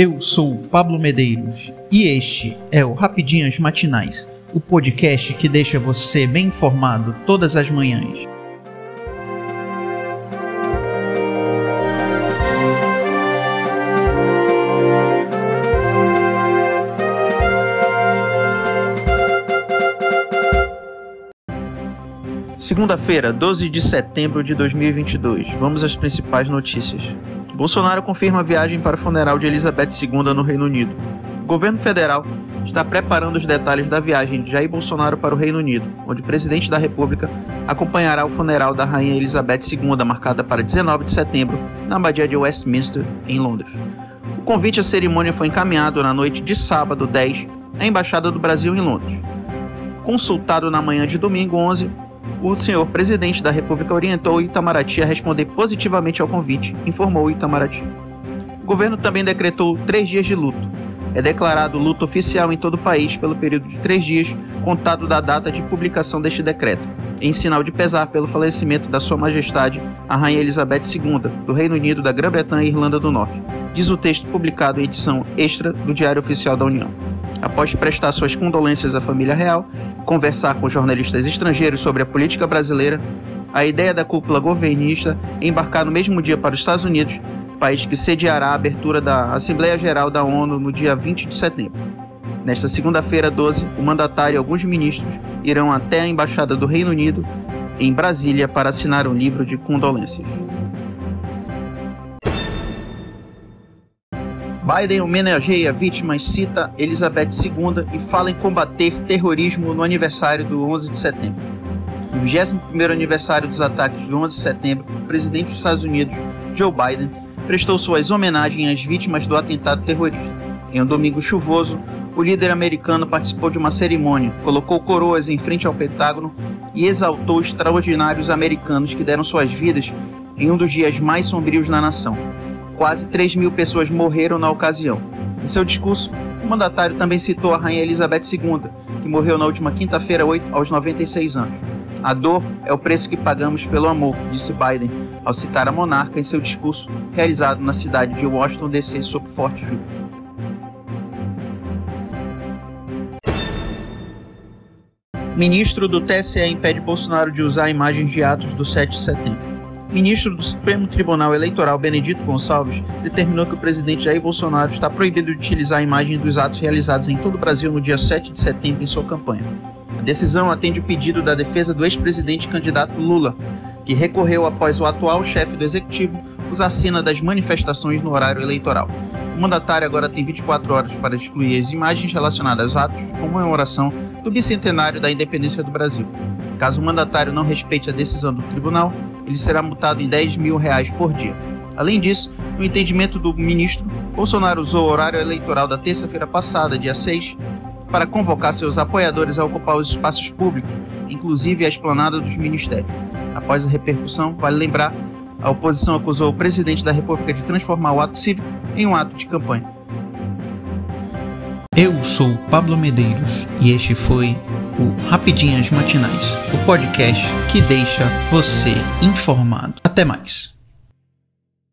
Eu sou Pablo Medeiros e este é o Rapidinhas Matinais, o podcast que deixa você bem informado todas as manhãs. Segunda-feira, 12 de setembro de 2022. Vamos às principais notícias. Bolsonaro confirma a viagem para o funeral de Elizabeth II no Reino Unido. O governo federal está preparando os detalhes da viagem de Jair Bolsonaro para o Reino Unido, onde o presidente da República acompanhará o funeral da rainha Elizabeth II, marcada para 19 de setembro, na abadia de Westminster, em Londres. O convite à cerimônia foi encaminhado na noite de sábado 10 à Embaixada do Brasil em Londres. Consultado na manhã de domingo 11, o senhor presidente da República orientou Itamaraty a responder positivamente ao convite, informou Itamaraty. O governo também decretou três dias de luto. É declarado luto oficial em todo o país pelo período de três dias, contado da data de publicação deste decreto, em sinal de pesar pelo falecimento da Sua Majestade, a Rainha Elizabeth II, do Reino Unido, da Grã-Bretanha e Irlanda do Norte, diz o texto publicado em edição extra do Diário Oficial da União. Após prestar suas condolências à família real, conversar com jornalistas estrangeiros sobre a política brasileira, a ideia da cúpula governista embarcar no mesmo dia para os Estados Unidos, país que sediará a abertura da Assembleia Geral da ONU no dia 20 de setembro. Nesta segunda-feira, 12, o mandatário e alguns ministros irão até a Embaixada do Reino Unido, em Brasília, para assinar um livro de condolências. Biden homenageia vítimas, cita Elizabeth II e fala em combater terrorismo no aniversário do 11 de setembro. No 21º aniversário dos ataques do 11 de setembro, o presidente dos Estados Unidos, Joe Biden, prestou suas homenagens às vítimas do atentado terrorista. Em um domingo chuvoso, o líder americano participou de uma cerimônia, colocou coroas em frente ao Pentágono e exaltou extraordinários americanos que deram suas vidas em um dos dias mais sombrios na nação quase 3 mil pessoas morreram na ocasião. Em seu discurso, o mandatário também citou a rainha Elizabeth II, que morreu na última quinta-feira aos 96 anos. A dor é o preço que pagamos pelo amor, disse Biden, ao citar a monarca em seu discurso realizado na cidade de Washington DC sob forte chuva. Ministro do TSE impede Bolsonaro de usar imagens de atos do 7 de setembro ministro do Supremo Tribunal Eleitoral Benedito Gonçalves determinou que o presidente Jair Bolsonaro está proibido de utilizar a imagem dos atos realizados em todo o Brasil no dia 7 de setembro em sua campanha. A decisão atende o pedido da defesa do ex-presidente candidato Lula, que recorreu após o atual chefe do executivo usar cena das manifestações no horário eleitoral. O mandatário agora tem 24 horas para excluir as imagens relacionadas aos atos de comemoração do bicentenário da independência do Brasil. Caso o mandatário não respeite a decisão do tribunal, ele será multado em 10 mil reais por dia. Além disso, no entendimento do ministro, Bolsonaro usou o horário eleitoral da terça-feira passada, dia 6, para convocar seus apoiadores a ocupar os espaços públicos, inclusive a esplanada dos ministérios. Após a repercussão, vale lembrar, a oposição acusou o presidente da República de transformar o ato cívico em um ato de campanha. Eu sou Pablo Medeiros e este foi o Rapidinhas Matinais, o podcast que deixa você informado. Até mais.